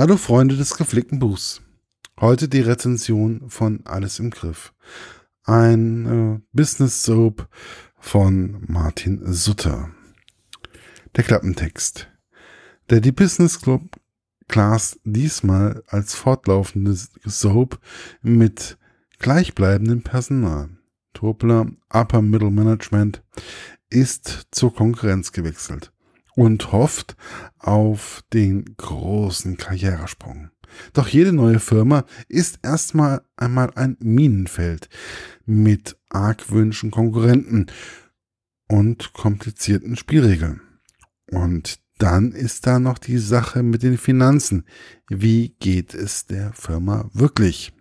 Hallo Freunde des gepflegten Buchs. Heute die Rezension von Alles im Griff. Ein äh, Business Soap von Martin Sutter. Der Klappentext. Der die Business Club Class diesmal als fortlaufendes Soap mit gleichbleibendem Personal. Topler Upper Middle Management ist zur Konkurrenz gewechselt und hofft auf den großen Karrieresprung. Doch jede neue Firma ist erstmal einmal ein Minenfeld mit argwünschen Konkurrenten und komplizierten Spielregeln. Und dann ist da noch die Sache mit den Finanzen. Wie geht es der Firma wirklich?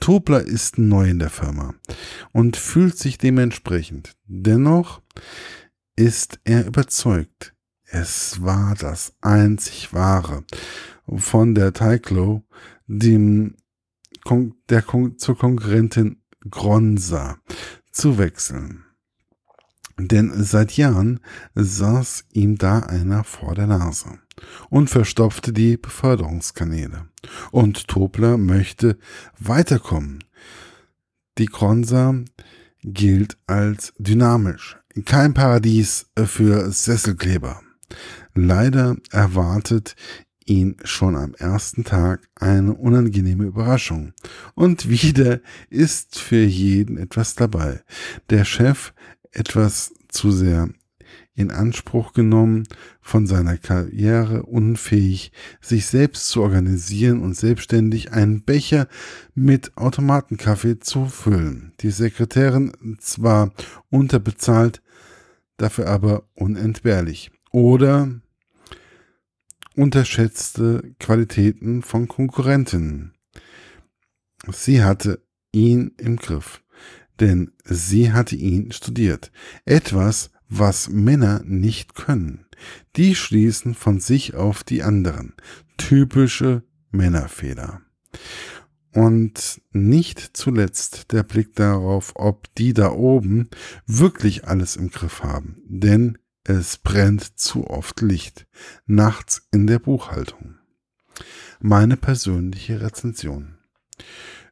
Tobler ist neu in der Firma und fühlt sich dementsprechend. Dennoch ist er überzeugt, es war das einzig wahre von der Tyclo, dem der zur Konkurrentin Gronza zu wechseln. Denn seit Jahren saß ihm da einer vor der Nase und verstopfte die Beförderungskanäle. Und Tobler möchte weiterkommen. Die Gronza gilt als dynamisch, kein Paradies für Sesselkleber. Leider erwartet ihn schon am ersten Tag eine unangenehme Überraschung. Und wieder ist für jeden etwas dabei. Der Chef etwas zu sehr in Anspruch genommen, von seiner Karriere unfähig, sich selbst zu organisieren und selbstständig einen Becher mit Automatenkaffee zu füllen. Die Sekretärin zwar unterbezahlt, dafür aber unentbehrlich oder unterschätzte Qualitäten von Konkurrentinnen. Sie hatte ihn im Griff, denn sie hatte ihn studiert. Etwas, was Männer nicht können. Die schließen von sich auf die anderen. Typische Männerfehler. Und nicht zuletzt der Blick darauf, ob die da oben wirklich alles im Griff haben. Denn es brennt zu oft Licht. Nachts in der Buchhaltung. Meine persönliche Rezension.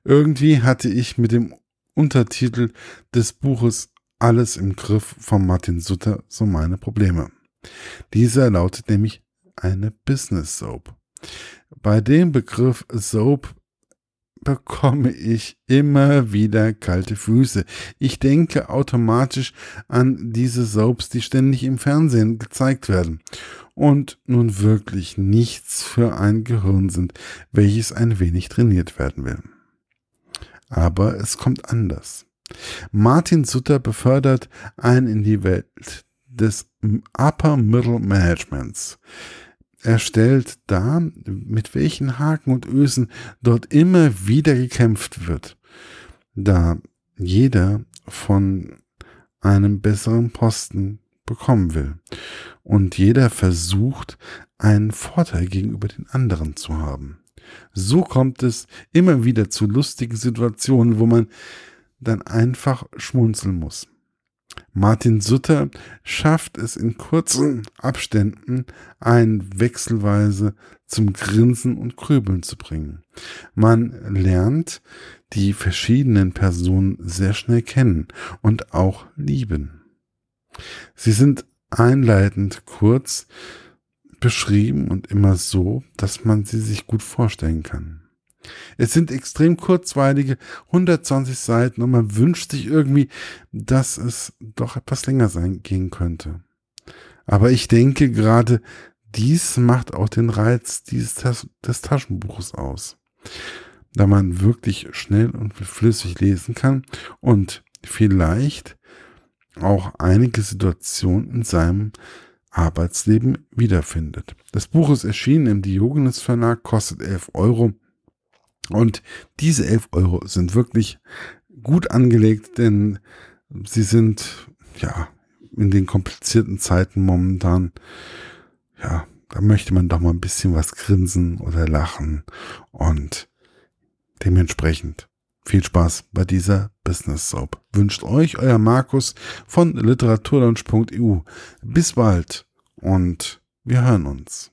Irgendwie hatte ich mit dem Untertitel des Buches Alles im Griff von Martin Sutter so meine Probleme. Dieser lautet nämlich eine Business Soap. Bei dem Begriff Soap bekomme ich immer wieder kalte Füße. Ich denke automatisch an diese Soaps, die ständig im Fernsehen gezeigt werden und nun wirklich nichts für ein Gehirn sind, welches ein wenig trainiert werden will. Aber es kommt anders. Martin Sutter befördert einen in die Welt des Upper Middle Managements. Er stellt dar, mit welchen Haken und Ösen dort immer wieder gekämpft wird, da jeder von einem besseren Posten bekommen will und jeder versucht, einen Vorteil gegenüber den anderen zu haben. So kommt es immer wieder zu lustigen Situationen, wo man dann einfach schmunzeln muss. Martin Sutter schafft es in kurzen Abständen, einen wechselweise zum Grinsen und Grübeln zu bringen. Man lernt die verschiedenen Personen sehr schnell kennen und auch lieben. Sie sind einleitend kurz beschrieben und immer so, dass man sie sich gut vorstellen kann. Es sind extrem kurzweilige 120 Seiten und man wünscht sich irgendwie, dass es doch etwas länger sein gehen könnte. Aber ich denke gerade, dies macht auch den Reiz dieses des Taschenbuches aus. Da man wirklich schnell und flüssig lesen kann und vielleicht auch einige Situationen in seinem Arbeitsleben wiederfindet. Das Buch ist erschienen im Diogenes Verlag, kostet 11 Euro und diese 11 Euro sind wirklich gut angelegt, denn sie sind, ja, in den komplizierten Zeiten momentan, ja, da möchte man doch mal ein bisschen was grinsen oder lachen und dementsprechend viel Spaß bei dieser Business Soap. Wünscht euch euer Markus von literaturlaunch.eu. Bis bald und wir hören uns.